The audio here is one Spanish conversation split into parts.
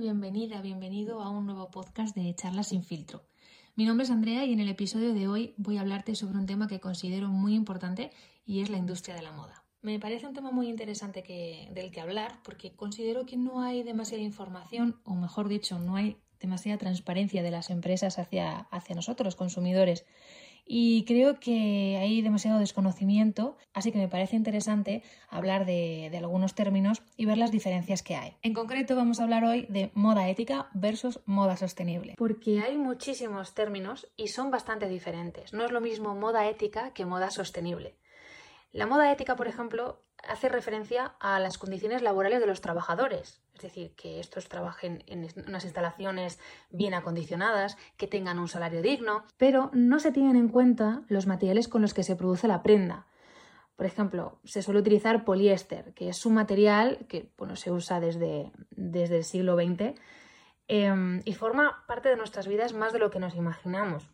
bienvenida, bienvenido a un nuevo podcast de Charlas sin filtro. Mi nombre es Andrea y en el episodio de hoy voy a hablarte sobre un tema que considero muy importante y es la industria de la moda. Me parece un tema muy interesante del que hablar porque considero que no hay demasiada información, o mejor dicho, no hay demasiada transparencia de las empresas hacia, hacia nosotros, consumidores y creo que hay demasiado desconocimiento, así que me parece interesante hablar de, algunos términos y ver las diferencias que hay. En concreto vamos a hablar hoy de moda ética versus moda sostenible, porque hay muchísimos términos y son bastante diferentes. No es lo mismo moda ética que moda sostenible. La moda ética, por ejemplo, hace referencia a las condiciones laborales de los trabajadores, es decir, que estos trabajen en unas instalaciones bien acondicionadas, que tengan un salario digno, pero no se tienen en cuenta los materiales con los que se produce la prenda. Por ejemplo, se suele utilizar poliéster, que es un material que bueno, se usa desde, desde el siglo XX em, y forma parte de nuestras vidas más de lo que nos imaginamos.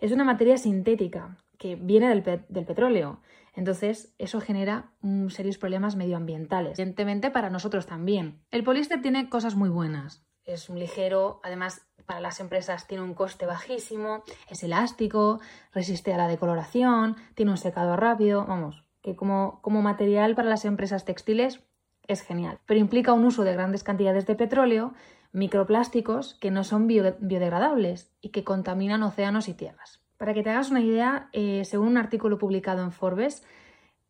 Es una materia sintética viene del, petróleo entonces, eso genera serios problemas medioambientales. Evidentemente, para nosotros también. El poliéster tiene cosas muy buenas. Es un ligero, además, para las empresas tiene un coste bajísimo, es elástico, resiste a la decoloración, tiene un secado rápido. Vamos, que como material para las empresas textiles es genial. Pero implica un uso de grandes cantidades de petróleo, microplásticos que no son biodegradables y que contaminan océanos y tierras. Para que te hagas una idea, eh, según un artículo publicado en Forbes,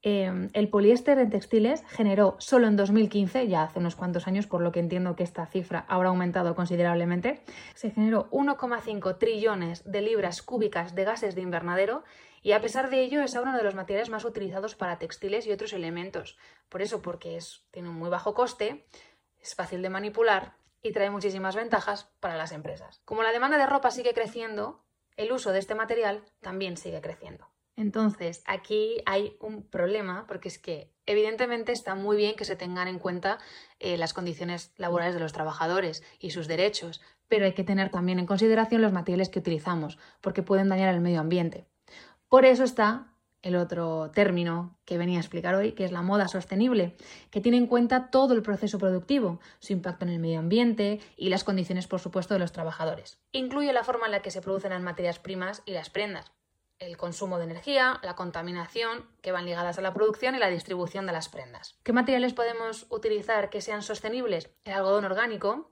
eh, el poliéster en textiles generó solo en 2015, ya hace unos cuantos años, por lo que entiendo que esta cifra habrá aumentado considerablemente, se generó 1,5 trillones de libras cúbicas de gases de invernadero y a pesar de ello es uno de los materiales más utilizados para textiles y otros elementos. Por eso, porque tiene un muy bajo coste, es fácil de manipular y trae muchísimas ventajas para las empresas. Como la demanda de ropa sigue creciendo, el uso de este material también sigue creciendo. Entonces, aquí hay un problema porque es que evidentemente está muy bien que se tengan en cuenta eh, las condiciones laborales de los trabajadores y sus derechos, pero hay que tener también en consideración los materiales que utilizamos porque pueden dañar el medio ambiente. Por eso está el otro término que venía a explicar hoy, que es la moda sostenible, que tiene en cuenta todo el proceso productivo, su impacto en el medio ambiente y las condiciones, por supuesto, de los trabajadores. Incluye la forma en la que se producen las materias primas y las prendas, el consumo de energía, la contaminación, que van ligadas a la producción y la distribución de las prendas. ¿Qué materiales podemos utilizar que sean sostenibles? El algodón orgánico,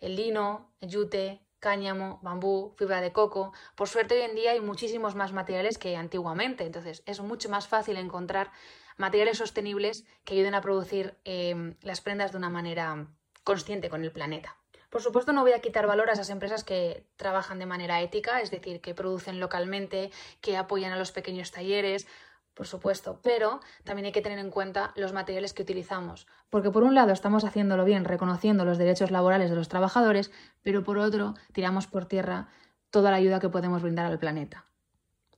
el lino, el yute, cáñamo, bambú, fibra de coco. Por suerte hoy en día hay muchísimos más materiales que antiguamente, entonces es mucho más fácil encontrar materiales sostenibles que ayuden a producir em, las prendas de una manera consciente con el planeta. Por supuesto, no voy a quitar valor a esas empresas que trabajan de manera ética, es decir, que producen localmente, que apoyan a los pequeños talleres por supuesto, pero también hay que tener en cuenta los materiales que utilizamos, porque por un lado estamos haciéndolo bien reconociendo los derechos laborales de los trabajadores, pero por otro tiramos por tierra toda la ayuda que podemos brindar al planeta.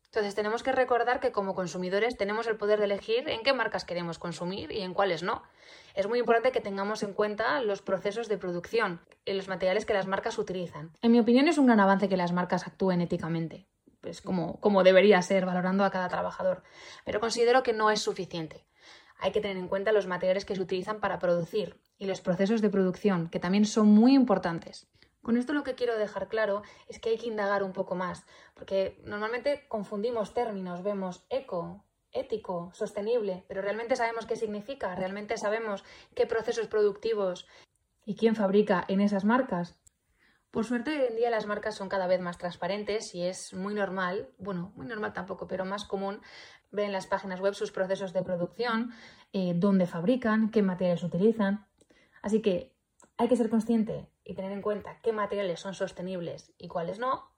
Entonces tenemos que recordar que como consumidores tenemos el poder de elegir en qué marcas queremos consumir y en cuáles no. Es muy importante que tengamos en cuenta los procesos de producción y los materiales que las marcas utilizan. En mi opinión es un gran avance que las marcas actúen éticamente pues como, como debería ser, valorando a cada trabajador. Pero considero que no es suficiente. Hay que tener en cuenta los materiales que se utilizan para producir y los procesos de producción, que también son muy importantes. Con esto lo que quiero dejar claro es que hay que indagar un poco más, porque normalmente confundimos términos, vemos eco, ético, sostenible, pero realmente sabemos qué significa, realmente sabemos qué procesos productivos y quién fabrica en esas marcas. Por suerte, hoy en día las marcas son cada vez más transparentes y es muy normal, bueno, muy normal tampoco, pero más común ver en las páginas web sus procesos de producción, eh, dónde fabrican, qué materiales utilizan. Así que hay que ser consciente y tener en cuenta qué materiales son sostenibles y cuáles no,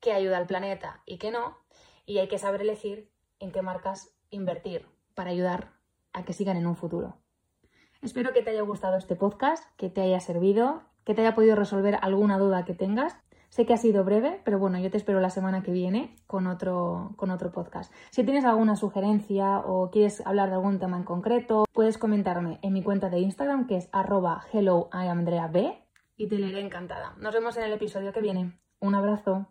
qué ayuda al planeta y qué no, y hay que saber elegir en qué marcas invertir para ayudar a que sigan en un futuro. Espero que te haya gustado este podcast, que te haya servido que te haya podido resolver alguna duda que tengas. Sé que ha sido breve, pero bueno, yo te espero la semana que viene con otro, con otro podcast. Si tienes alguna sugerencia o quieres hablar de algún tema en concreto, puedes comentarme en mi cuenta de Instagram que es arroba helloiamandreab y te leeré encantada. Nos vemos en el episodio que viene. Un abrazo.